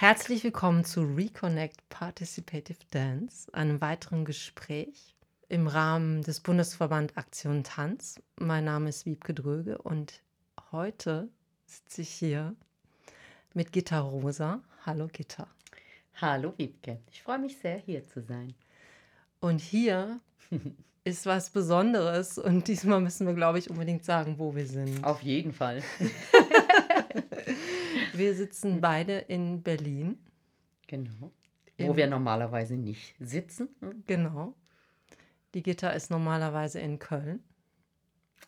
Herzlich willkommen zu Reconnect Participative Dance, einem weiteren Gespräch im Rahmen des Bundesverband Aktion Tanz. Mein Name ist Wiebke Dröge und heute sitze ich hier mit Gitta Rosa. Hallo Gitta. Hallo Wiebke, ich freue mich sehr, hier zu sein. Und hier ist was Besonderes und diesmal müssen wir, glaube ich, unbedingt sagen, wo wir sind. Auf jeden Fall. wir sitzen beide in Berlin. Genau. Wo wir normalerweise nicht sitzen. Genau. Die Gitter ist normalerweise in Köln.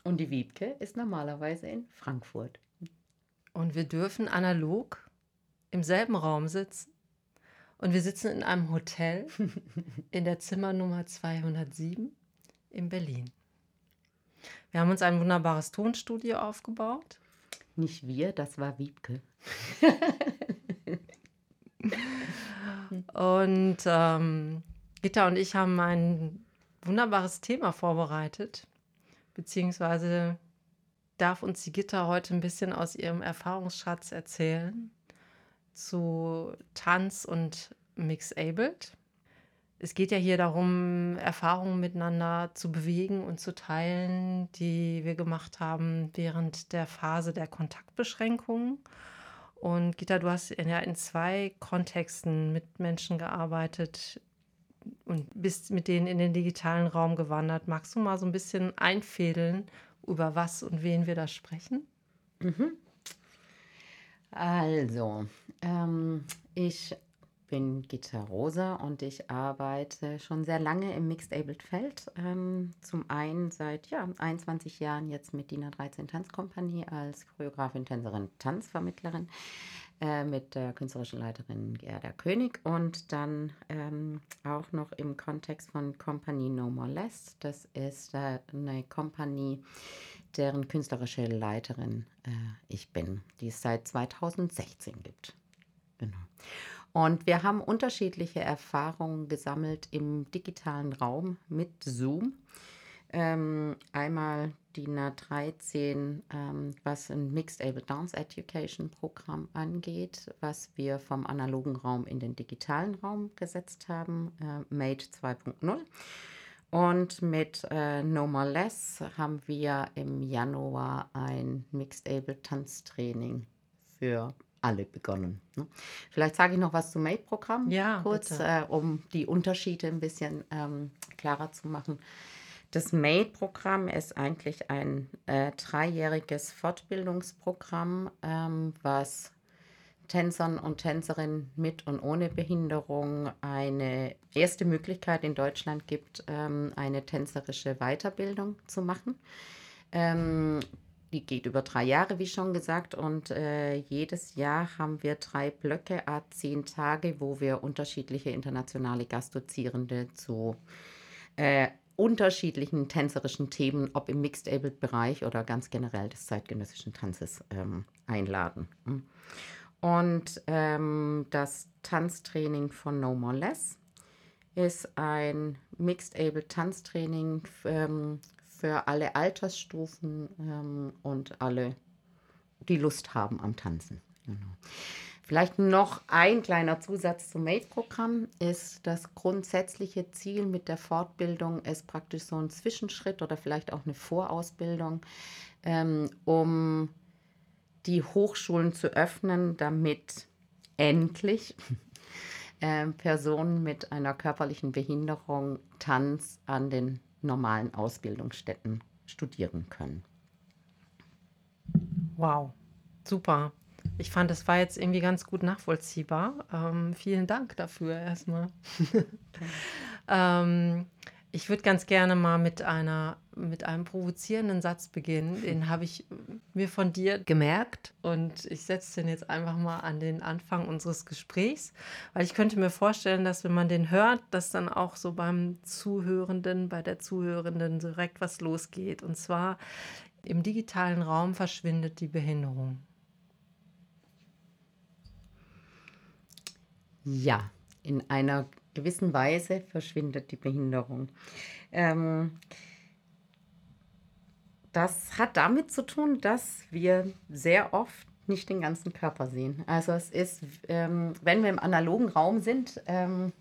Und die Wiebke ist normalerweise in Frankfurt. Und wir dürfen analog im selben Raum sitzen. Und wir sitzen in einem Hotel in der Zimmernummer 207 in Berlin. Wir haben uns ein wunderbares Tonstudio aufgebaut. Nicht wir, das war Wiebke. und ähm, Gitta und ich haben ein wunderbares Thema vorbereitet, beziehungsweise darf uns die Gitter heute ein bisschen aus ihrem Erfahrungsschatz erzählen zu Tanz und Mixabled. Es geht ja hier darum, Erfahrungen miteinander zu bewegen und zu teilen, die wir gemacht haben während der Phase der Kontaktbeschränkungen. Und Gita, du hast ja in zwei Kontexten mit Menschen gearbeitet, und bist mit denen in den digitalen Raum gewandert. Magst du mal so ein bisschen einfädeln, über was und wen wir da sprechen? Mhm. Also, ähm, ich bin Gitta Rosa und ich arbeite schon sehr lange im Mixed Abled Feld. Ähm, zum einen seit ja, 21 Jahren jetzt mit Dina 13 Tanzkompanie als Choreografin, Tänzerin, Tanzvermittlerin. Äh, mit der künstlerischen Leiterin Gerda König und dann ähm, auch noch im Kontext von Company No More Less. Das ist äh, eine Kompanie, deren künstlerische Leiterin äh, ich bin, die es seit 2016 gibt. Genau. Und wir haben unterschiedliche Erfahrungen gesammelt im digitalen Raum mit Zoom. Ähm, einmal DIN A13, ähm, was ein Mixed Able Dance Education Programm angeht, was wir vom analogen Raum in den digitalen Raum gesetzt haben, äh, Made 2.0. Und mit äh, No More Less haben wir im Januar ein Mixed Able Tanztraining für alle begonnen. Ne? Vielleicht sage ich noch was zum Made-Programm ja, kurz, äh, um die Unterschiede ein bisschen ähm, klarer zu machen. Das MADE-Programm ist eigentlich ein äh, dreijähriges Fortbildungsprogramm, ähm, was Tänzern und Tänzerinnen mit und ohne Behinderung eine erste Möglichkeit in Deutschland gibt, ähm, eine tänzerische Weiterbildung zu machen. Die geht über drei Jahre, wie schon gesagt, und äh, jedes Jahr haben wir drei Blöcke, a zehn Tage, wo wir unterschiedliche internationale Gastdozierende zu äh, unterschiedlichen tänzerischen Themen, ob im Mixed-Abled-Bereich oder ganz generell des zeitgenössischen Tanzes ähm, einladen. Hm. Und ähm, das Tanztraining von No More Less ist ein Mixed-Abled-Tanztraining ähm, für alle Altersstufen ähm, und alle, die Lust haben am Tanzen. Genau. Vielleicht noch ein kleiner Zusatz zum MADE-Programm ist das grundsätzliche Ziel mit der Fortbildung ist praktisch so ein Zwischenschritt oder vielleicht auch eine Vorausbildung, ähm, um die Hochschulen zu öffnen, damit endlich äh, Personen mit einer körperlichen Behinderung Tanz an den normalen Ausbildungsstätten studieren können. Wow, super. Ich fand, es war jetzt irgendwie ganz gut nachvollziehbar. Ähm, vielen Dank dafür erstmal. ähm, ich würde ganz gerne mal mit einer mit einem provozierenden Satz beginnen. Den habe ich mir von dir gemerkt und ich setze den jetzt einfach mal an den Anfang unseres Gesprächs, weil ich könnte mir vorstellen, dass wenn man den hört, dass dann auch so beim Zuhörenden, bei der Zuhörenden direkt was losgeht. Und zwar im digitalen Raum verschwindet die Behinderung. Ja, in einer gewissen Weise verschwindet die Behinderung. Ähm, das hat damit zu tun, dass wir sehr oft nicht den ganzen Körper sehen. Also es ist, ähm, wenn wir im analogen Raum sind, ähm,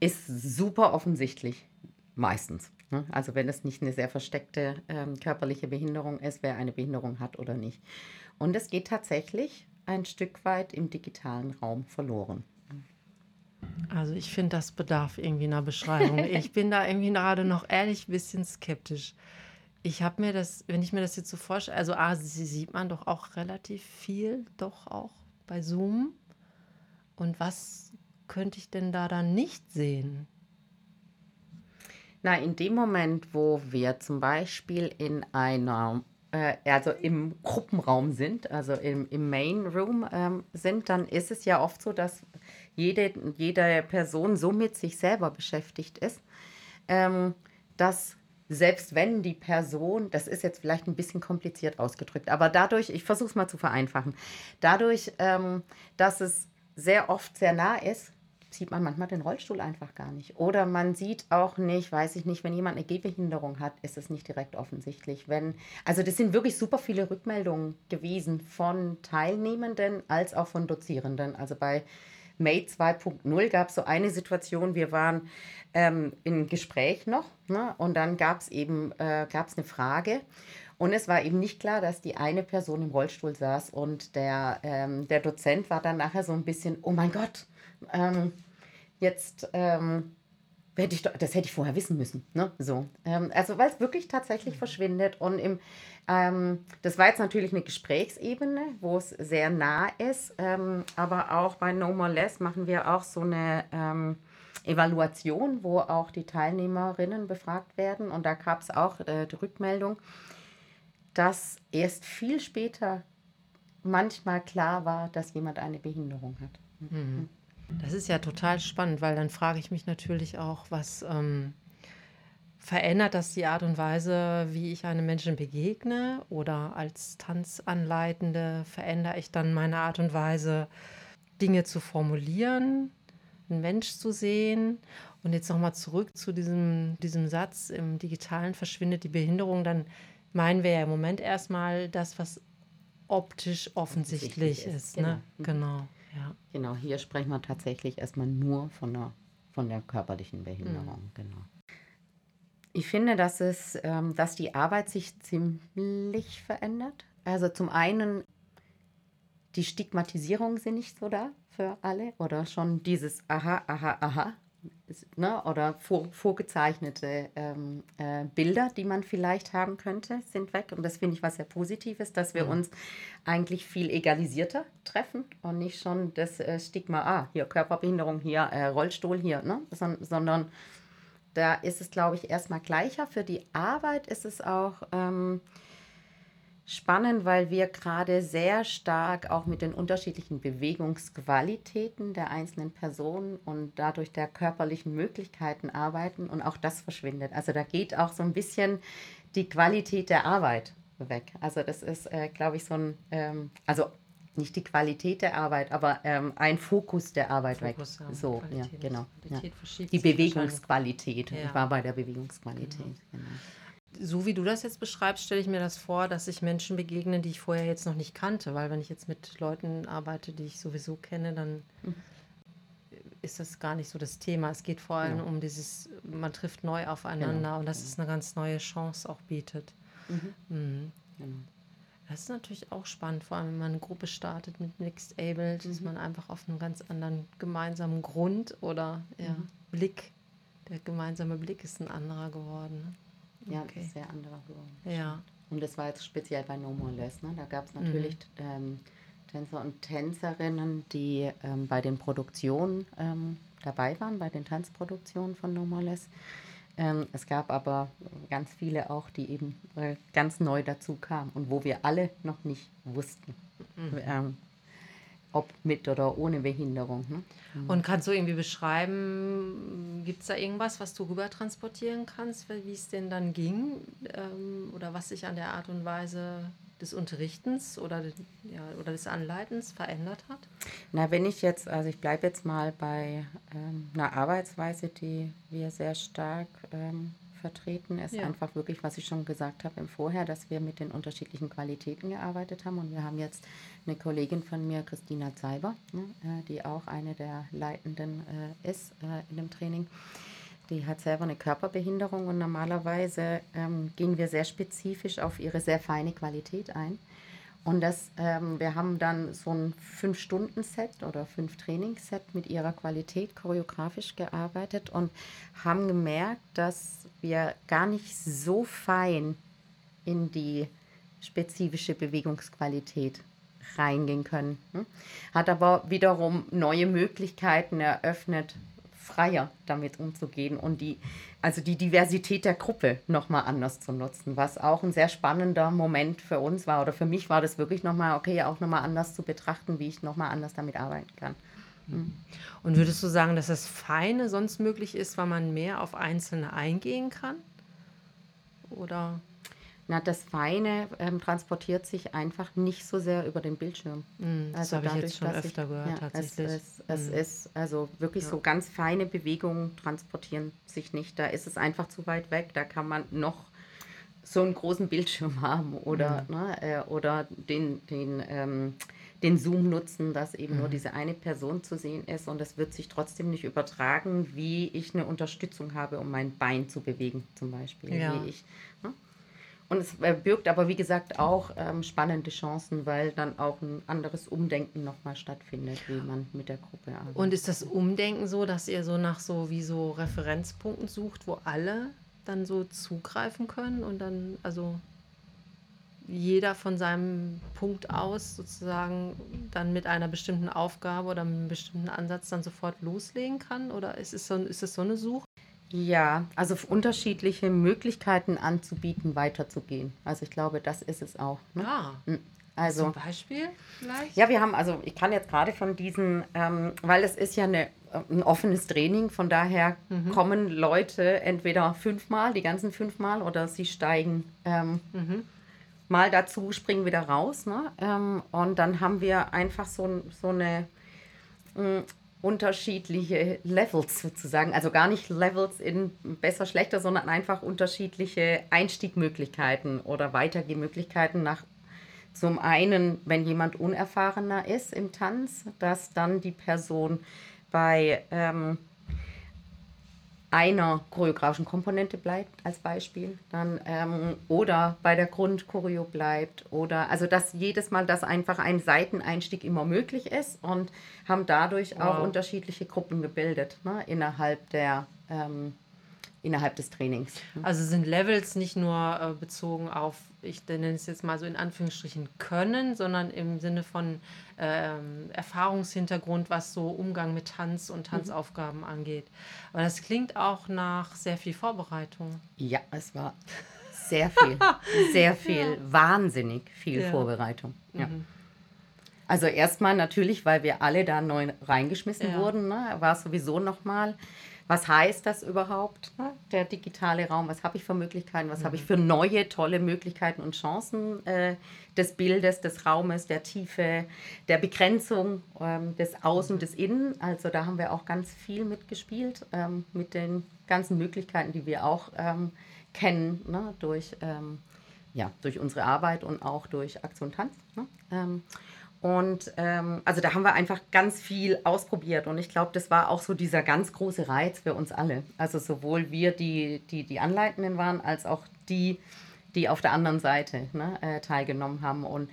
ist super offensichtlich, meistens. Ne? Also wenn es nicht eine sehr versteckte ähm, körperliche Behinderung ist, wer eine Behinderung hat oder nicht. Und es geht tatsächlich ein Stück weit im digitalen Raum verloren. Also ich finde, das bedarf irgendwie einer Beschreibung. Ich bin da irgendwie gerade noch ehrlich ein bisschen skeptisch. Ich habe mir das, wenn ich mir das jetzt so vorstelle, also A, sie sieht man doch auch relativ viel, doch auch bei Zoom. Und was könnte ich denn da dann nicht sehen? Na, in dem Moment, wo wir zum Beispiel in einer, äh, also im Gruppenraum sind, also im, im Main Room ähm, sind, dann ist es ja oft so, dass jede, jede Person so mit sich selber beschäftigt ist, ähm, dass selbst wenn die Person, das ist jetzt vielleicht ein bisschen kompliziert ausgedrückt, aber dadurch, ich versuche es mal zu vereinfachen, dadurch, ähm, dass es sehr oft sehr nah ist, sieht man manchmal den Rollstuhl einfach gar nicht. Oder man sieht auch nicht, weiß ich nicht, wenn jemand eine Gehbehinderung hat, ist es nicht direkt offensichtlich. Wenn, also das sind wirklich super viele Rückmeldungen gewesen von Teilnehmenden als auch von Dozierenden. Also bei May 2.0 gab es so eine Situation, wir waren ähm, im Gespräch noch ne? und dann gab es eben äh, gab's eine Frage und es war eben nicht klar, dass die eine Person im Rollstuhl saß und der, ähm, der Dozent war dann nachher so ein bisschen, oh mein Gott, ähm, jetzt ähm, hätte ich, das hätte ich vorher wissen müssen. Ne? So. Ähm, also weil es wirklich tatsächlich verschwindet und im ähm, das war jetzt natürlich eine Gesprächsebene, wo es sehr nah ist, ähm, aber auch bei No More Less machen wir auch so eine ähm, Evaluation, wo auch die Teilnehmerinnen befragt werden und da gab es auch äh, die Rückmeldung, dass erst viel später manchmal klar war, dass jemand eine Behinderung hat. Mhm. Das ist ja total spannend, weil dann frage ich mich natürlich auch, was ähm, Verändert das die Art und Weise, wie ich einem Menschen begegne? Oder als Tanzanleitende verändere ich dann meine Art und Weise, Dinge zu formulieren, einen Mensch zu sehen? Und jetzt nochmal zurück zu diesem, diesem Satz, im digitalen verschwindet die Behinderung, dann meinen wir ja im Moment erstmal das, was optisch offensichtlich ist. ist ne? genau. genau. Ja. Genau, hier sprechen wir tatsächlich erstmal nur von der, von der körperlichen Behinderung. Mhm. Genau. Ich finde, dass, es, ähm, dass die Arbeit sich ziemlich verändert. Also zum einen, die Stigmatisierung sind nicht so da für alle oder schon dieses Aha, Aha, Aha. Ne, oder vor, vorgezeichnete ähm, äh, Bilder, die man vielleicht haben könnte, sind weg. Und das finde ich was sehr Positives, dass wir ja. uns eigentlich viel egalisierter treffen und nicht schon das äh, Stigma, ah, hier Körperbehinderung, hier äh, Rollstuhl, hier, ne? sondern da ist es, glaube ich, erstmal gleicher. Für die Arbeit ist es auch ähm, spannend, weil wir gerade sehr stark auch mit den unterschiedlichen Bewegungsqualitäten der einzelnen Personen und dadurch der körperlichen Möglichkeiten arbeiten und auch das verschwindet. Also da geht auch so ein bisschen die Qualität der Arbeit weg. Also das ist, äh, glaube ich, so ein, ähm, also nicht die Qualität der Arbeit, aber ähm, ein Fokus der Arbeit Fokus, weg. So, Qualität, ja, genau. Ja. Die Bewegungsqualität. Ich war bei der Bewegungsqualität. Genau. Genau. So wie du das jetzt beschreibst, stelle ich mir das vor, dass sich Menschen begegnen, die ich vorher jetzt noch nicht kannte. Weil wenn ich jetzt mit Leuten arbeite, die ich sowieso kenne, dann mhm. ist das gar nicht so das Thema. Es geht vor allem um dieses, man trifft neu aufeinander genau. und das ist eine ganz neue Chance auch bietet. Mhm. Mhm. Genau. Das ist natürlich auch spannend, vor allem wenn man eine Gruppe startet mit Mixed Abled, mhm. ist man einfach auf einem ganz anderen gemeinsamen Grund oder ja, mhm. Blick. Der gemeinsame Blick ist ein anderer geworden. Ja, okay. sehr anderer geworden. Ja. Und das war jetzt speziell bei No More Less. Ne? Da gab es natürlich mhm. ähm, Tänzer und Tänzerinnen, die ähm, bei den Produktionen ähm, dabei waren, bei den Tanzproduktionen von No More Less. Ähm, es gab aber ganz viele auch, die eben äh, ganz neu dazu kamen und wo wir alle noch nicht wussten, mhm. Ob mit oder ohne Behinderung. Ne? Mhm. Und kannst du irgendwie beschreiben, gibt es da irgendwas, was du rüber transportieren kannst, wie es denn dann ging ähm, oder was sich an der Art und Weise des Unterrichtens oder, ja, oder des Anleitens verändert hat? Na, wenn ich jetzt, also ich bleibe jetzt mal bei ähm, einer Arbeitsweise, die wir sehr stark ähm, vertreten, ist Ja. einfach wirklich, was ich schon gesagt habe im Vorher, dass wir mit den unterschiedlichen Qualitäten gearbeitet haben. Und wir haben jetzt eine Kollegin von mir, Christina Zeiber, ne, äh, die auch eine der Leitenden äh, ist äh, in dem Training. Die hat selber eine Körperbehinderung und normalerweise ähm, gehen wir sehr spezifisch auf ihre sehr feine Qualität ein. Und das, ähm, wir haben dann so ein Fünf-Stunden-Set oder Fünf-Trainings-Set mit ihrer Qualität choreografisch gearbeitet und haben gemerkt, dass wir gar nicht so fein in die spezifische Bewegungsqualität reingehen können. hm? Hat aber wiederum neue Möglichkeiten eröffnet, freier damit umzugehen und die, also die Diversität der Gruppe nochmal anders zu nutzen, was auch ein sehr spannender Moment für uns war oder für mich war das wirklich nochmal, okay, auch nochmal anders zu betrachten, wie ich nochmal anders damit arbeiten kann. Und würdest du sagen, dass das Feine sonst möglich ist, weil man mehr auf Einzelne eingehen kann? Oder? Na, das Feine ähm, transportiert sich einfach nicht so sehr über den Bildschirm. Mm, das habe ich jetzt schon öfter gehört, ja, tatsächlich. Es, es, es Mm. ist also wirklich so ganz feine Bewegungen transportieren sich nicht. Da ist es einfach zu weit weg. Da kann man noch so einen großen Bildschirm haben oder, Mhm. ne, äh, oder den, den, ähm, den Zoom nutzen, dass eben nur diese eine Person zu sehen ist und es wird sich trotzdem nicht übertragen, wie ich eine Unterstützung habe, um mein Bein zu bewegen zum Beispiel. Ja. Wie ich, ne? Und es äh, birgt aber, wie gesagt, auch ähm, spannende Chancen, weil dann auch ein anderes Umdenken nochmal stattfindet, wie man mit der Gruppe arbeitet. Und ist das Umdenken so, dass ihr so nach so wie so Referenzpunkten sucht, wo alle dann so zugreifen können und dann, also jeder von seinem Punkt aus sozusagen dann mit einer bestimmten Aufgabe oder mit einem bestimmten Ansatz dann sofort loslegen kann? Oder ist es so, ist es so eine Suche? Ja, also f- unterschiedliche Möglichkeiten anzubieten, weiterzugehen. Also ich glaube, das ist es auch. Ne? Ah, Also zum Beispiel vielleicht? Ja, wir haben, also ich kann jetzt gerade von diesen, ähm, weil es ist ja eine, äh, ein offenes Training, von daher kommen Leute entweder fünfmal, die ganzen fünfmal, oder sie steigen ähm, mal dazu, springen wieder raus. Ne? Ähm, und dann haben wir einfach so, so eine mh, unterschiedliche Levels sozusagen, also gar nicht Levels in besser, schlechter, sondern einfach unterschiedliche Einstiegmöglichkeiten oder Weitergehmöglichkeiten nach zum einen, wenn jemand unerfahrener ist im Tanz, dass dann die Person bei ähm, einer choreografischen Komponente bleibt, als Beispiel, dann ähm, oder bei der Grundchoreo bleibt oder also dass jedes Mal, dass einfach ein Seiteneinstieg immer möglich ist und haben dadurch auch Wow. unterschiedliche Gruppen gebildet ne, innerhalb der ähm, innerhalb des Trainings. Also sind Levels nicht nur äh, bezogen auf, ich nenne es jetzt mal so in Anführungsstrichen können, sondern im Sinne von ähm, Erfahrungshintergrund, was so Umgang mit Tanz und Tanzaufgaben angeht. Aber das klingt auch nach sehr viel Vorbereitung. Ja, es war sehr viel, sehr viel, wahnsinnig viel Ja. Vorbereitung. Ja. Also erstmal natürlich, weil wir alle da neu reingeschmissen Ja. wurden, ne, war es sowieso nochmal, was heißt das überhaupt, ne, der digitale Raum, was habe ich für Möglichkeiten, was habe ich für neue, tolle Möglichkeiten und Chancen äh, des Bildes, des Raumes, der Tiefe, der Begrenzung ähm, des Außen, des Innen. Also da haben wir auch ganz viel mitgespielt, ähm, mit den ganzen Möglichkeiten, die wir auch ähm, kennen, ne, durch, ähm, ja, durch unsere Arbeit und auch durch Aktion Tanz. Ne? Und ähm, also da haben wir einfach ganz viel ausprobiert. Und ich glaube, das war auch so dieser ganz große Reiz für uns alle. Also sowohl wir, die die, die Anleitenden waren, als auch die, die auf der anderen Seite ne, äh, teilgenommen haben. Und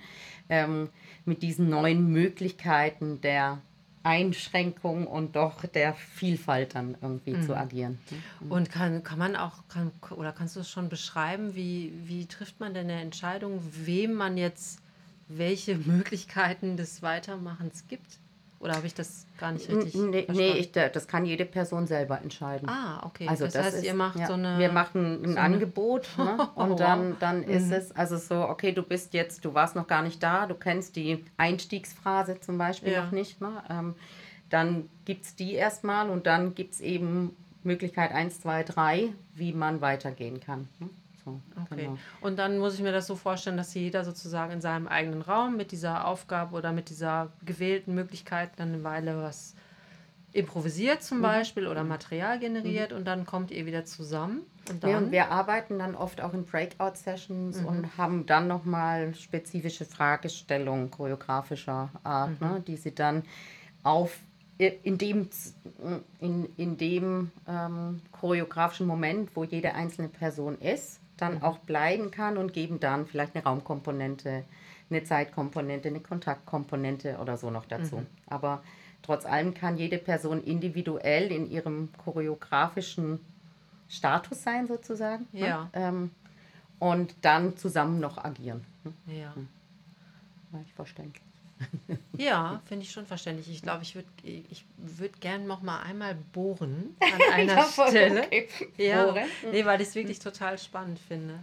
ähm, mit diesen neuen Möglichkeiten der Einschränkung und doch der Vielfalt dann irgendwie zu agieren. ne? Und kann, kann man auch, kann, oder kannst du es schon beschreiben, wie, wie trifft man denn eine Entscheidung, wem man jetzt welche Möglichkeiten des Weitermachens gibt? Oder habe ich das gar nicht richtig Nee, nee verstanden? ich, da- das kann jede Person selber entscheiden. Ah, okay. Also das, das, heißt, ist, ihr macht ja, so eine. Wir machen ein so Angebot ne? Oh, und wow. dann, dann ist Mhm. es also so, okay, du bist jetzt, du warst noch gar nicht da, du kennst die Einstiegsphrase zum Beispiel Ja. noch nicht. Ne? Ähm, dann gibt es die erstmal und dann gibt es eben Möglichkeit 1, 2, 3, wie man weitergehen kann. Ne? So, Okay. genau. Und dann muss ich mir das so vorstellen, dass jeder sozusagen in seinem eigenen Raum mit dieser Aufgabe oder mit dieser gewählten Möglichkeit dann eine Weile was improvisiert zum Beispiel oder Material generiert und dann kommt ihr wieder zusammen. Und Ja, dann, und wir arbeiten dann oft auch in Breakout-Sessions und haben dann nochmal spezifische Fragestellungen choreografischer Art, ne, die sie dann auf in dem, in, in dem ähm, choreografischen Moment, wo jede einzelne Person ist, dann auch bleiben kann und geben dann vielleicht eine Raumkomponente, eine Zeitkomponente, eine Kontaktkomponente oder so noch dazu. Aber trotz allem kann jede Person individuell in ihrem choreografischen Status sein, sozusagen. ne? Ja. Ähm, und dann zusammen noch agieren. Ne? ja. War ich verständlich. Ja, finde ich schon verständlich. Ich glaube, ich würde ich würd gern noch mal einmal bohren an einer Ja, Stelle. okay. Ja, Bohren? nee, weil ich es wirklich total spannend finde.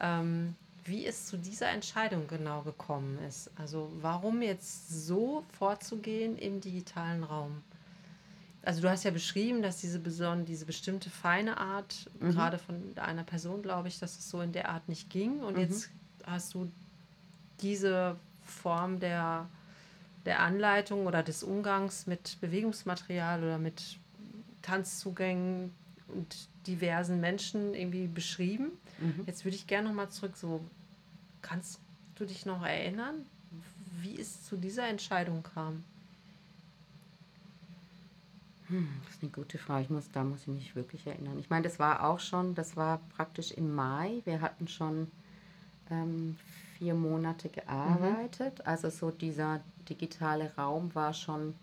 Ähm, wie es zu dieser Entscheidung genau gekommen ist. Also warum jetzt so vorzugehen im digitalen Raum? Also du hast ja beschrieben, dass diese, beson diese bestimmte feine Art, gerade von einer Person, glaube ich, dass es so in der Art nicht ging. Und jetzt hast du diese Form der, der Anleitung oder des Umgangs mit Bewegungsmaterial oder mit Tanzzugängen und diversen Menschen irgendwie beschrieben. Jetzt würde ich gerne nochmal zurück, so kannst du dich noch erinnern, wie es zu dieser Entscheidung kam? Das ist eine gute Frage. Ich muss, da muss ich mich wirklich erinnern. Ich meine, das war auch schon, das war praktisch im Mai. Wir hatten schon ähm, vier Monate gearbeitet. Also so dieser digitale Raum war schon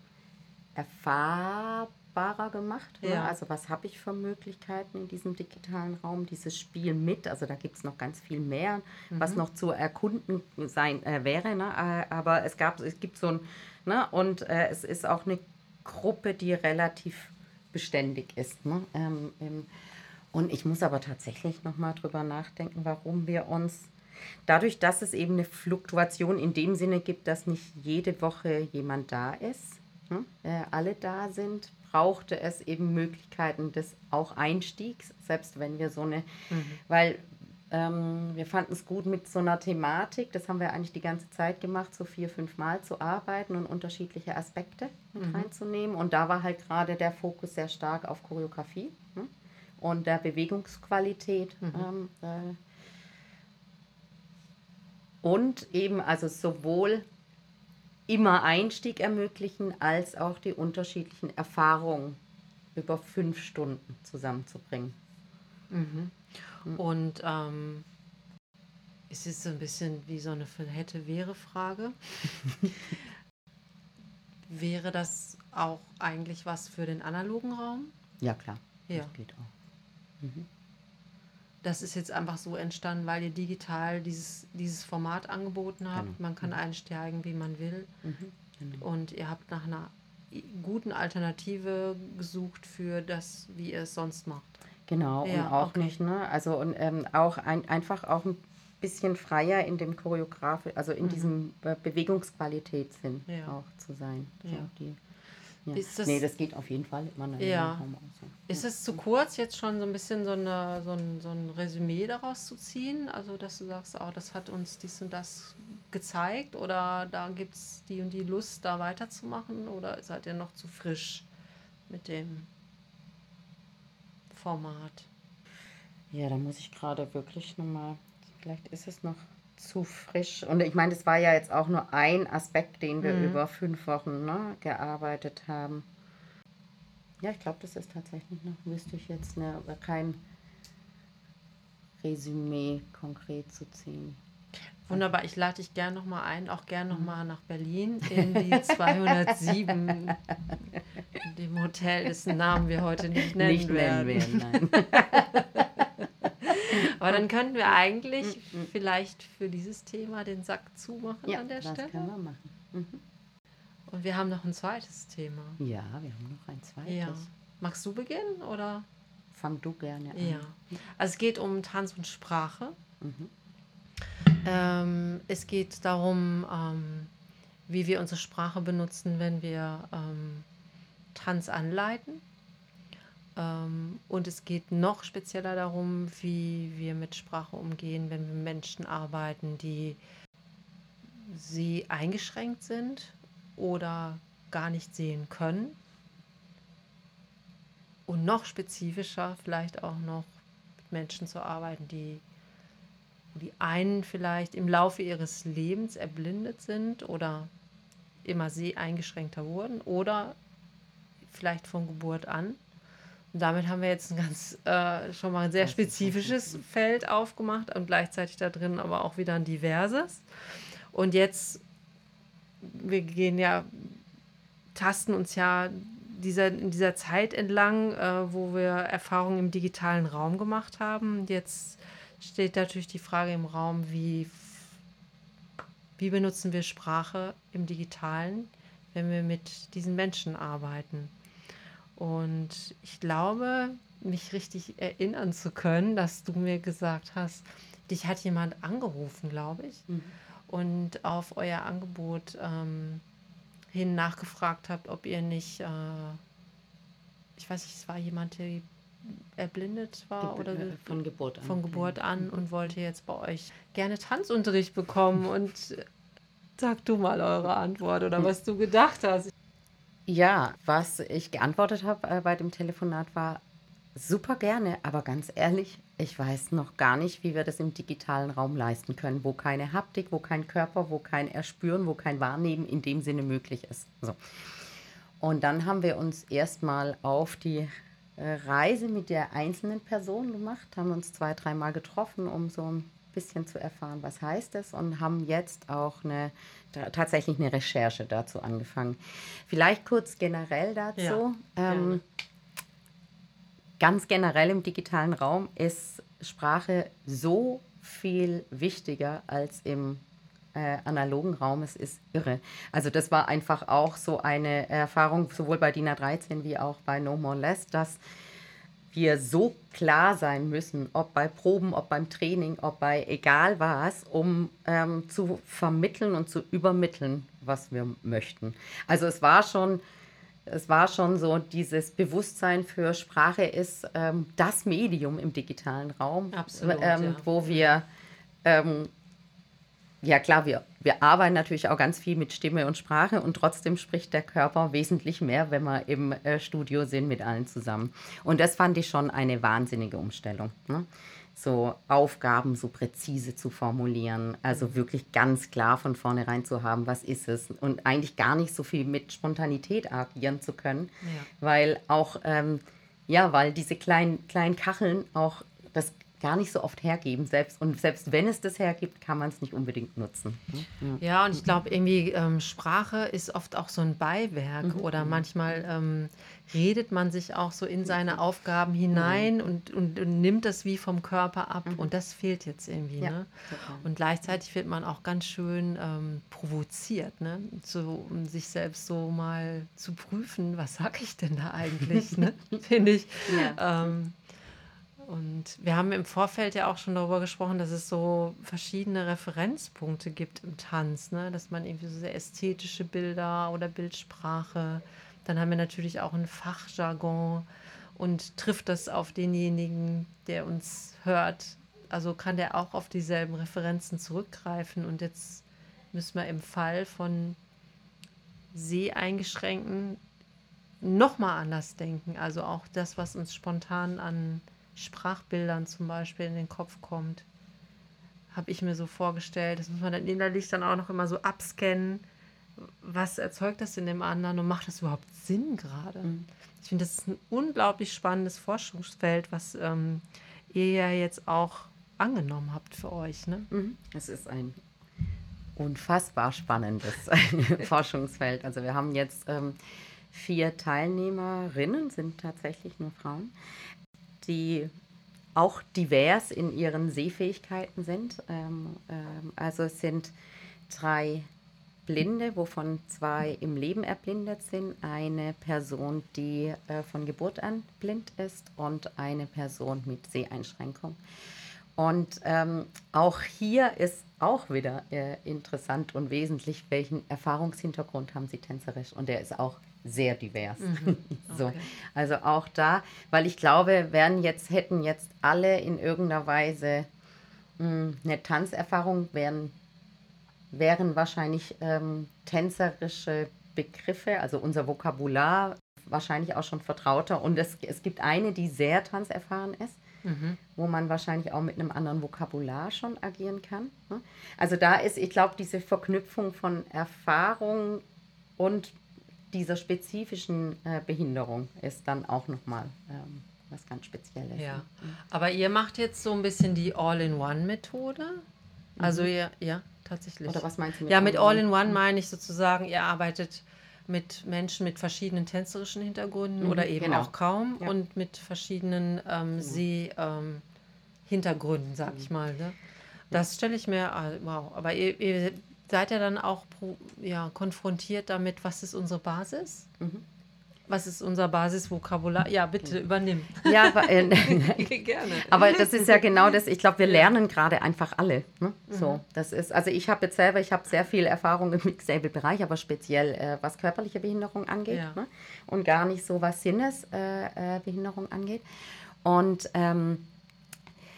erfahrbarer gemacht. Ne? Ja. Also was habe ich für Möglichkeiten in diesem digitalen Raum? Dieses Spiel mit, also da gibt es noch ganz viel mehr, was noch zu erkunden sein äh, wäre. Ne? Aber es gab, es gibt so ein, ne? und äh, es ist auch eine Gruppe, die relativ beständig ist. Ne? Ähm, ähm, und ich muss aber tatsächlich nochmal drüber nachdenken, warum wir uns, dadurch, dass es eben eine Fluktuation in dem Sinne gibt, dass nicht jede Woche jemand da ist, ne? äh, alle da sind, brauchte es eben Möglichkeiten des auch Einstiegs, selbst wenn wir so eine, weil ähm, wir fanden es gut mit so einer Thematik, das haben wir eigentlich die ganze Zeit gemacht, so vier, fünf Mal zu arbeiten und unterschiedliche Aspekte mit reinzunehmen. Und da war halt gerade der Fokus sehr stark auf Choreografie ne? und der Bewegungsqualität. Ähm, äh, und eben also sowohl immer Einstieg ermöglichen, als auch die unterschiedlichen Erfahrungen über fünf Stunden zusammenzubringen. Und ähm, es ist so ein bisschen wie so eine Hätte-Wäre-Frage. Wäre das auch eigentlich was für den analogen Raum? Ja, klar. Ja. Das geht auch. Das ist jetzt einfach so entstanden, weil ihr digital dieses, dieses Format angeboten habt. Genau. Man kann einsteigen, wie man will. genau. Und ihr habt nach einer guten Alternative gesucht für das, wie ihr es sonst macht. Genau, Ja, und auch okay. nicht, ne? Also und ähm, auch ein, einfach auch ein bisschen freier in dem Choreograf, also in diesem Be Bewegungsqualitätssinn Mhm. Ja. auch zu sein. Ja. die, ja. Das- nee, das geht auf jeden Fall immer noch Ja. Raum. Ist es zu kurz, jetzt schon so ein bisschen so, eine, so, ein, so ein Resümee daraus zu ziehen? Also, dass du sagst, oh, das hat uns dies und das gezeigt oder da gibt es die und die Lust, da weiterzumachen? Oder seid ihr noch zu frisch mit dem Format? Ja, da muss ich gerade wirklich nochmal, vielleicht ist es noch zu frisch. Und ich meine, das war ja jetzt auch nur ein Aspekt, den wir über fünf Wochen ne, gearbeitet haben. Ja, ich glaube, das ist tatsächlich noch, wüsste ich jetzt ne, kein Resümee konkret zu ziehen. Wunderbar, ich lade dich gern nochmal ein, auch gern nochmal nach Berlin in die 207, in dem Hotel, dessen Namen wir heute nicht nennen Nicht werden. nennen werden, nein. Aber dann könnten wir eigentlich vielleicht für dieses Thema den Sack zumachen ja, an der das Stelle. können wir machen. Und wir haben noch ein zweites Thema. Ja, wir haben noch ein zweites. Ja. Magst du beginnen oder? Fang du gerne an. Ja. Also es geht um Tanz und Sprache. Mhm. Ähm, es geht darum, ähm, wie wir unsere Sprache benutzen, wenn wir ähm, Tanz anleiten. Ähm, und es geht noch spezieller darum, wie wir mit Sprache umgehen, wenn wir mit Menschen arbeiten, die sie eingeschränkt sind oder gar nicht sehen können und noch spezifischer vielleicht auch noch mit Menschen zu arbeiten, die die einen vielleicht im Laufe ihres Lebens erblindet sind oder immer seheingeschränkter wurden oder vielleicht von Geburt an. Und damit haben wir jetzt ein ganz äh, schon mal ein sehr spezifisches Feld aufgemacht und gleichzeitig da drin aber auch wieder ein diverses. Und jetzt, wir gehen ja, tasten uns ja dieser, in dieser Zeit entlang, äh, wo wir Erfahrungen im digitalen Raum gemacht haben. Jetzt steht natürlich die Frage im Raum, wie, wie benutzen wir Sprache im digitalen, wenn wir mit diesen Menschen arbeiten. Und ich glaube, mich richtig erinnern zu können, dass du mir gesagt hast, dich hat jemand angerufen, glaube ich, mhm. und auf euer Angebot ähm, hin nachgefragt habt, ob ihr nicht, äh, ich weiß nicht, es war jemand, der erblindet war Ge oder von Geburt an. Von Geburt an mhm. und wollte jetzt bei euch gerne Tanzunterricht bekommen und sag du mal eure Antwort oder was du gedacht hast. Ja, was ich geantwortet habe äh, bei dem Telefonat war super gerne, aber ganz ehrlich, ich weiß noch gar nicht, wie wir das im digitalen Raum leisten können, wo keine Haptik, wo kein Körper, wo kein Erspüren, wo kein Wahrnehmen in dem Sinne möglich ist. So. Und dann haben wir uns erstmal auf die äh, Reise mit der einzelnen Person gemacht, haben uns zwei, dreimal getroffen, um so ein bisschen zu erfahren, was heißt es und haben jetzt auch eine tatsächlich eine Recherche dazu angefangen. Vielleicht kurz generell dazu. Ja, ähm, ganz generell im digitalen Raum ist Sprache so viel wichtiger als im äh, analogen Raum. Es ist irre. Also das war einfach auch so eine Erfahrung, sowohl bei DINA 13 wie auch bei No More Less, dass wir so klar sein müssen, ob bei Proben, ob beim Training, ob bei egal was, um ähm, zu vermitteln und zu übermitteln, was wir möchten. Also es war schon, es war schon so dieses Bewusstsein für Sprache ist ähm, das Medium im digitalen Raum, Absolut, ähm, ja. wo wir ähm, ja klar, wir, wir arbeiten natürlich auch ganz viel mit Stimme und Sprache und trotzdem spricht der Körper wesentlich mehr, wenn wir im äh, Studio sind mit allen zusammen. Und das fand ich schon eine wahnsinnige Umstellung. Ne? So Aufgaben so präzise zu formulieren, also wirklich ganz klar von vornherein zu haben, was ist es und eigentlich gar nicht so viel mit Spontanität agieren zu können, ja. weil auch, ähm, ja, weil diese kleinen, kleinen Kacheln auch gar nicht so oft hergeben. Selbst, und selbst wenn es das hergibt, kann man es nicht unbedingt nutzen. Mhm. Ja, und ich glaube, irgendwie ähm, Sprache ist oft auch so ein Beiwerk mhm. oder manchmal ähm, redet man sich auch so in seine mhm. Aufgaben hinein mhm. und, und, und, nimmt das wie vom Körper ab. Mhm. Und das fehlt jetzt irgendwie. Ja, ne? Und gleichzeitig wird man auch ganz schön ähm, provoziert, ne? so, um sich selbst so mal zu prüfen, was sage ich denn da eigentlich? ne? Finde ich. Ja. Und wir haben im Vorfeld ja auch schon darüber gesprochen, dass es so verschiedene Referenzpunkte gibt im Tanz, ne? dass man irgendwie so sehr ästhetische Bilder oder Bildsprache, dann haben wir natürlich auch ein Fachjargon und trifft das auf denjenigen, der uns hört. Also kann der auch auf dieselben Referenzen zurückgreifen. Und jetzt müssen wir im Fall von Seheingeschränkten nochmal anders denken. Also auch das, was uns spontan an Sprachbildern zum Beispiel in den Kopf kommt. Habe ich mir so vorgestellt. Das muss man dann innerlich dann auch noch immer so abscannen. Was erzeugt das in dem anderen und macht das überhaupt Sinn gerade? Mhm. Ich finde, das ist ein unglaublich spannendes Forschungsfeld, was ähm, ihr ja jetzt auch angenommen habt für euch. Ne? Mhm. Es ist ein unfassbar spannendes Forschungsfeld. Also wir haben jetzt ähm, vier Teilnehmerinnen, sind tatsächlich nur Frauen, die auch divers in ihren Sehfähigkeiten sind. Ähm, ähm, also es sind drei Blinde, wovon zwei im Leben erblindet sind, eine Person, die äh, von Geburt an blind ist und eine Person mit Seheinschränkung. Und ähm, auch hier ist auch wieder äh, interessant und wesentlich, welchen Erfahrungshintergrund haben sie tänzerisch. Und der ist auch sehr divers. Mhm. so. Okay. Also auch da, weil ich glaube, wären jetzt, hätten jetzt alle in irgendeiner Weise mh, hm, eine Tanzerfahrung, wären, wären wahrscheinlich ähm, tänzerische Begriffe, also unser Vokabular wahrscheinlich auch schon vertrauter. Und es, es gibt eine, die sehr tanzerfahren ist, mhm. wo man wahrscheinlich auch mit einem anderen Vokabular schon agieren kann. Ne? Also da ist, ich glaube, diese Verknüpfung von Erfahrung und dieser spezifischen äh, Behinderung ist dann auch nochmal ähm, was ganz Spezielles. Ja, mhm. aber ihr macht jetzt so ein bisschen die All-in-One-Methode. Also mhm. ihr, ja, tatsächlich. Oder was meinst du mit Ja, mit All-in-One meine ich sozusagen, ihr arbeitet mit Menschen mit verschiedenen tänzerischen Hintergründen mhm, oder eben genau. auch kaum ja. und mit verschiedenen ähm, genau. Seh-Hintergründen, ähm, sag ich mhm. mal. Ne? Das stelle ich mir, ah, wow, aber ihr, ihr seid ja dann auch ja, konfrontiert damit, was ist unsere Basis? Mhm. Was ist unser Basisvokabular? Ja, bitte übernimm. Ja, aber, äh, gerne. Aber das ist ja genau das. Ich glaube, wir lernen gerade einfach alle. Ne? So, mhm. das ist. Also ich habe jetzt selber, ich habe sehr viel Erfahrung im Mixed Bereich, aber speziell äh, was körperliche Behinderung angeht ja. ne? und gar nicht so was Sinnesbehinderung äh, äh angeht. Und ähm,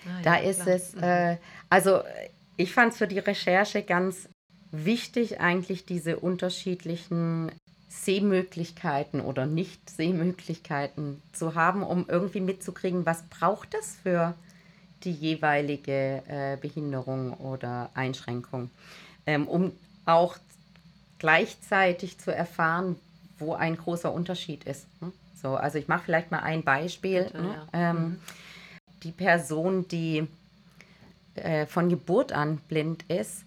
ah, da ja, ist klar. es. Mhm. Äh, also ich fand es für die Recherche ganz wichtig, eigentlich diese unterschiedlichen Sehmöglichkeiten oder Nicht-Sehmöglichkeiten zu haben, um irgendwie mitzukriegen, was braucht es für die jeweilige äh, Behinderung oder Einschränkung, ähm, um auch gleichzeitig zu erfahren, wo ein großer Unterschied ist. Ne? So, also ich mache vielleicht mal ein Beispiel. Bitte, ne? ja. ähm, mhm. Die Person, die äh, von Geburt an blind ist,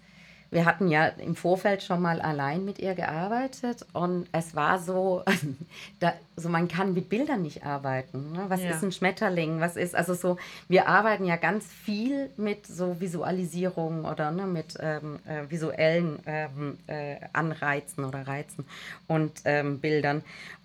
wir hatten ja im Vorfeld schon mal allein mit ihr gearbeitet und es war so, da, so man kann mit Bildern nicht arbeiten. Ne? Was ja. ist ein Schmetterling? Was ist, also so, wir arbeiten ja ganz viel mit so Visualisierung oder ne, mit ähm, äh, visuellen ähm, äh, Anreizen oder Reizen und ähm, Bildern.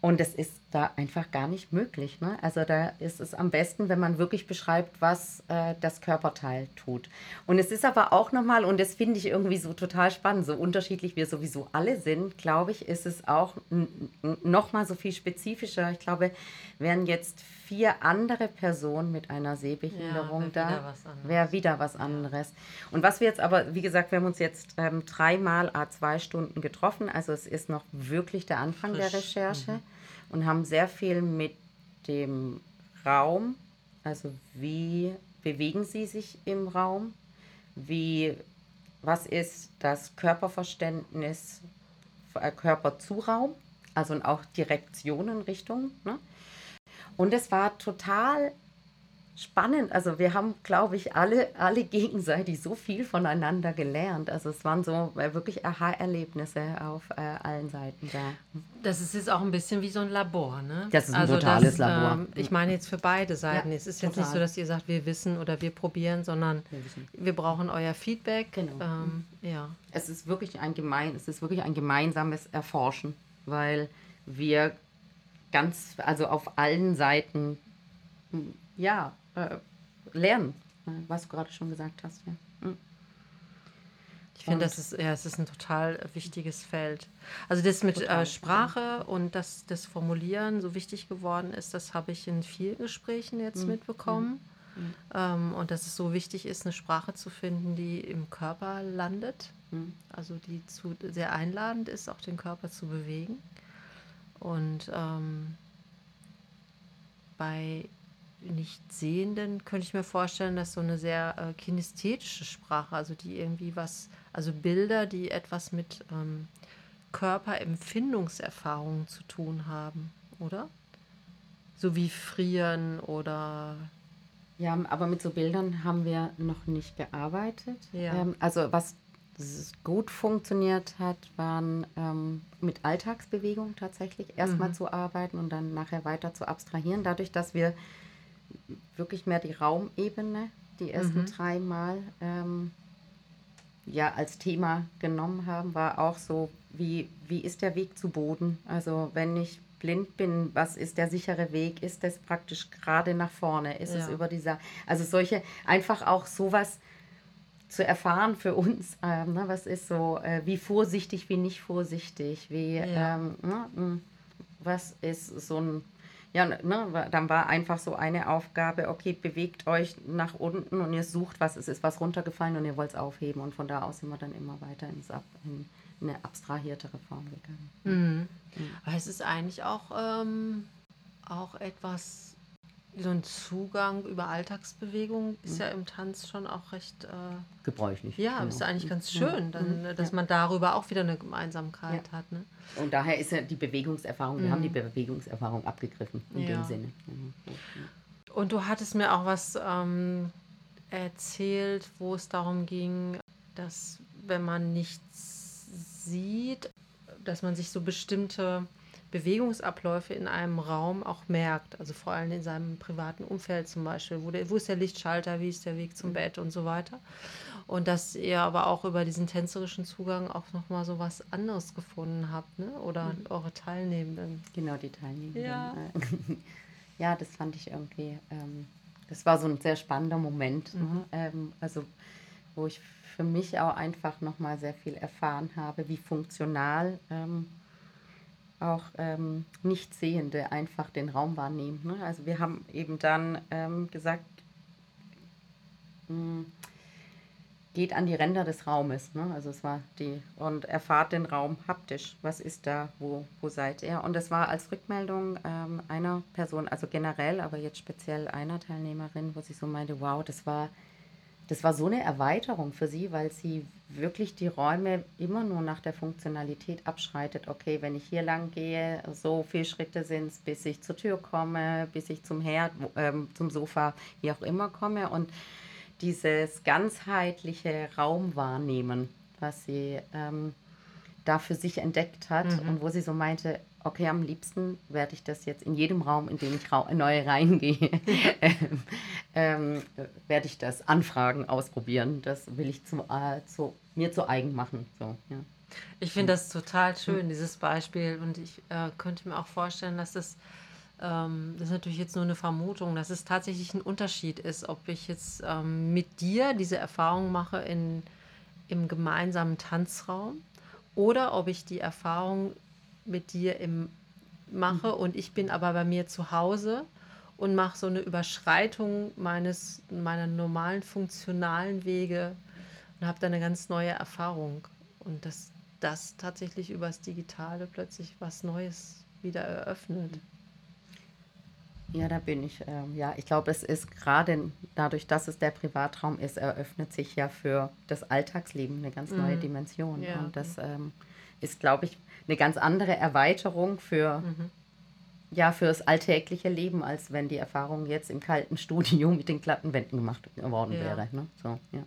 Und es ist da einfach gar nicht möglich. Ne? Also da ist es am besten, wenn man wirklich beschreibt, was äh, das Körperteil tut. Und es ist aber auch nochmal, und das finde ich irgendwie so total spannend, so unterschiedlich wir sowieso alle sind, glaube ich, ist es auch nochmal so viel spezifischer. Ich glaube, wären jetzt vier andere Personen mit einer Sehbehinderung ja, da, wäre wieder was anderes. Und was wir jetzt aber, wie gesagt, wir haben uns jetzt ähm, dreimal a zwei Stunden getroffen, also es ist noch wirklich der Anfang Frisch. der Recherche. Mhm und haben sehr viel mit dem Raum, also wie bewegen sie sich im Raum, wie, was ist das Körperverständnis, äh, Körper zu Raum, also auch Direktionenrichtung. Ne? Und es war total spannend. Also wir haben, glaube ich, alle, alle gegenseitig so viel voneinander gelernt. Also es waren so äh, wirklich Aha-Erlebnisse auf äh, allen Seiten da. Das ist jetzt auch ein bisschen wie so ein Labor, ne? Das ist ein also totales das, Labor. Ähm, ich meine jetzt für beide Seiten. Ja, es ist total. jetzt nicht so, dass ihr sagt, wir wissen oder wir probieren, sondern wir, wir brauchen euer Feedback. Genau. Ähm, ja. Es ist wirklich ein gemein, es ist wirklich ein gemeinsames Erforschen, weil wir ganz, also auf allen Seiten ja, äh, lernen, ne, was du gerade schon gesagt hast. Ja. Mhm. Ich finde, das ist, ja, es ist ein total wichtiges Feld. Also das mit äh, Sprache und dass das Formulieren so wichtig geworden ist, das habe ich in vielen Gesprächen jetzt mhm. mitbekommen. Mhm. Ähm, und dass es so wichtig ist, eine Sprache zu finden, die im Körper landet. Mhm. Also die zu, sehr einladend ist, auch den Körper zu bewegen. Und ähm, bei Nichtsehenden könnte ich mir vorstellen, dass so eine sehr äh, kinästhetische Sprache, also die irgendwie was, also Bilder, die etwas mit ähm, Körperempfindungserfahrungen zu tun haben, oder? So wie Frieren oder. Ja, aber mit so Bildern haben wir noch nicht gearbeitet. Ja. Ähm, also was gut funktioniert hat, waren ähm, mit Alltagsbewegung tatsächlich erstmal mhm. zu arbeiten und dann nachher weiter zu abstrahieren. Dadurch, dass wir wirklich mehr die Raumebene, die ersten mhm. drei Mal ähm, ja, als Thema genommen haben, war auch so, wie, wie ist der Weg zu Boden? Also wenn ich blind bin, was ist der sichere Weg? Ist das praktisch gerade nach vorne? Ist ja. es über dieser, also solche, einfach auch sowas zu erfahren für uns, ähm, ne, was ist so, äh, wie vorsichtig, wie nicht vorsichtig, wie, ja. ähm, ne, was ist so ein ja, ne, dann war einfach so eine Aufgabe, okay, bewegt euch nach unten und ihr sucht, was es ist, was runtergefallen und ihr wollt es aufheben. Und von da aus sind wir dann immer weiter ins Ab, in, eine abstrahiertere Form gegangen. Mhm. Aber es ist eigentlich auch, ähm, auch etwas, so ein Zugang über Alltagsbewegung ist ja im Tanz schon auch recht, äh, Gebräuchlich. ja, genau. ist eigentlich ganz Ja. schön, dann, Mhm. äh, dass Ja. man darüber auch wieder eine Gemeinsamkeit hat. Ne? Und daher ist ja die Bewegungserfahrung, wir haben die Bewegungserfahrung abgegriffen in Mhm. Ja. dem Sinne. Mhm. Und du hattest mir auch was ähm, erzählt, wo es darum ging, dass wenn man nichts sieht, dass man sich so bestimmte Bewegungsabläufe in einem Raum auch merkt. Also vor allem in seinem privaten Umfeld zum Beispiel. Wo, der, wo ist der Lichtschalter, wie ist der Weg zum Bett und so weiter. Und dass ihr aber auch über diesen tänzerischen Zugang auch nochmal so was anderes gefunden habt, ne? Oder eure Teilnehmenden. Genau, die Teilnehmer. Ja. ja, das fand ich irgendwie, ähm, das war so ein sehr spannender Moment. Mhm. Ne? Ähm, also, wo ich für mich auch einfach nochmal sehr viel erfahren habe, wie funktional ähm, auch ähm, Nichtsehende einfach den Raum wahrnehmen. Ne? Also wir haben eben dann ähm, gesagt, mh, geht an die Ränder des Raumes. Ne? Also es war die und erfahrt den Raum haptisch. Was ist da? Wo, wo seid ihr? Und das war als Rückmeldung ähm, einer Person, also generell, aber jetzt speziell einer Teilnehmerin, wo sie so meinte, wow, das war das war so eine Erweiterung für sie, weil sie wirklich die Räume immer nur nach der Funktionalität abschreitet. Okay, wenn ich hier lang gehe, so viele Schritte sind es, bis ich zur Tür komme, bis ich zum Herd, ähm, zum Sofa, wie auch immer komme. Und dieses ganzheitliche Raumwahrnehmen, was sie ähm, da für sich entdeckt hat und wo sie so meinte, okay, am liebsten werde ich das jetzt in jedem Raum, in den ich rau neu reingehe, ähm, ähm, werde ich das anfragen, ausprobieren. Das will ich zu, äh, zu, mir zu eigen machen. So, ja. Ich finde das total schön, dieses Beispiel. Und ich äh, könnte mir auch vorstellen, dass das, ähm, das ist natürlich jetzt nur eine Vermutung, dass es tatsächlich ein Unterschied ist, ob ich jetzt ähm, mit dir diese Erfahrung mache in, im gemeinsamen Tanzraum oder ob ich die Erfahrung mit dir im, mache und ich bin aber bei mir zu Hause und mache so eine Überschreitung meines, meiner normalen funktionalen Wege und habe da eine ganz neue Erfahrung. Und dass das tatsächlich übers Digitale plötzlich was Neues wieder eröffnet. Ja, da bin ich. Ähm, ja, ich glaube, es ist gerade dadurch, dass es der Privatraum ist, eröffnet sich ja für das Alltagsleben eine ganz neue Dimension. Ja. Und das ähm, ist, glaube ich, eine ganz andere Erweiterung für, ja, für das alltägliche Leben, als wenn die Erfahrung jetzt im kalten Studio mit den glatten Wänden gemacht worden Ja. wäre. Ne? So, ja.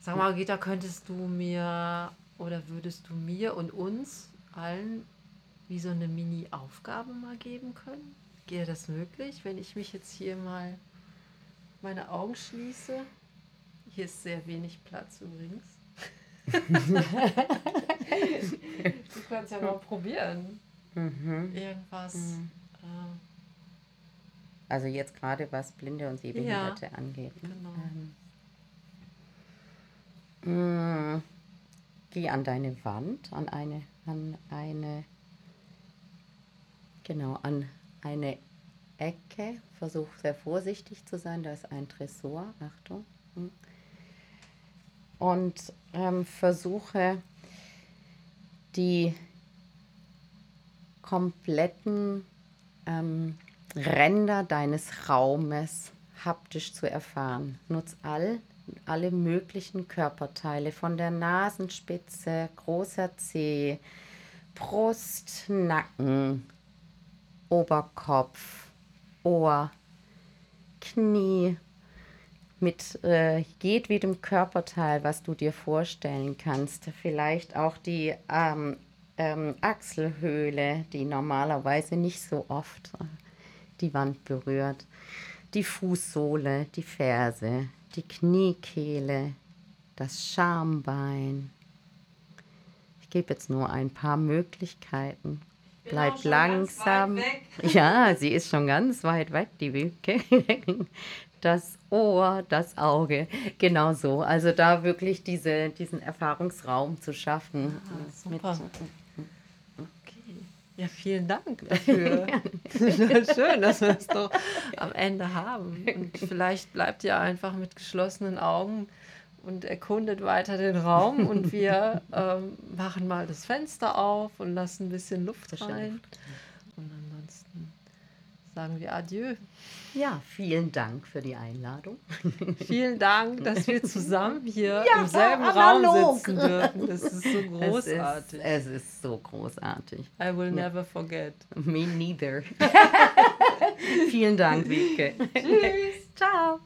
Sag mal, Gita, könntest du mir oder würdest du mir und uns allen wie so eine Mini-Aufgabe mal geben können? Wäre das möglich, wenn ich mich jetzt hier mal meine Augen schließe? Hier ist sehr wenig Platz übrigens. du kannst ja mal probieren. Irgendwas. Äh, Also jetzt gerade was Blinde und Sehbehinderte angeht. Ne? genau. Mm, Geh an deine Wand, an eine, an eine, genau, an eine Ecke. Versuch sehr vorsichtig zu sein, da ist ein Tresor, Achtung. Mm. Und ähm, versuche die kompletten ähm, Ränder deines Raumes haptisch zu erfahren. Nutz all, alle möglichen Körperteile, von der Nasenspitze, großer Zeh, Brust, Nacken, Oberkopf, Ohr, Knie, mit äh, jedwedem Körperteil, was du dir vorstellen kannst. Vielleicht auch die ähm, ähm, Achselhöhle, die normalerweise nicht so oft die Wand berührt. Die Fußsohle, die Ferse, die Kniekehle, das Schambein. Ich gebe jetzt nur ein paar Möglichkeiten. Bleib langsam. Ja, sie ist schon ganz weit weg, die Wiebke. Das Ohr, das Auge, genau so. Also da wirklich diese, diesen Erfahrungsraum zu schaffen. Ah, super. Okay. Ja, vielen Dank dafür. Schön, dass wir es doch am Ende haben. Und vielleicht bleibt ihr einfach mit geschlossenen Augen und erkundet weiter den Raum und wir ähm, machen mal das Fenster auf und lassen ein bisschen Luft rein. Luft. Sagen wir Adieu. Ja, vielen Dank für die Einladung. Vielen Dank, dass wir zusammen hier Ja, im selben analog. Raum sitzen dürfen. Das ist so großartig. Es ist, es ist so großartig. I will never forget. Me neither. vielen Dank, Wiebke. Tschüss. Ciao.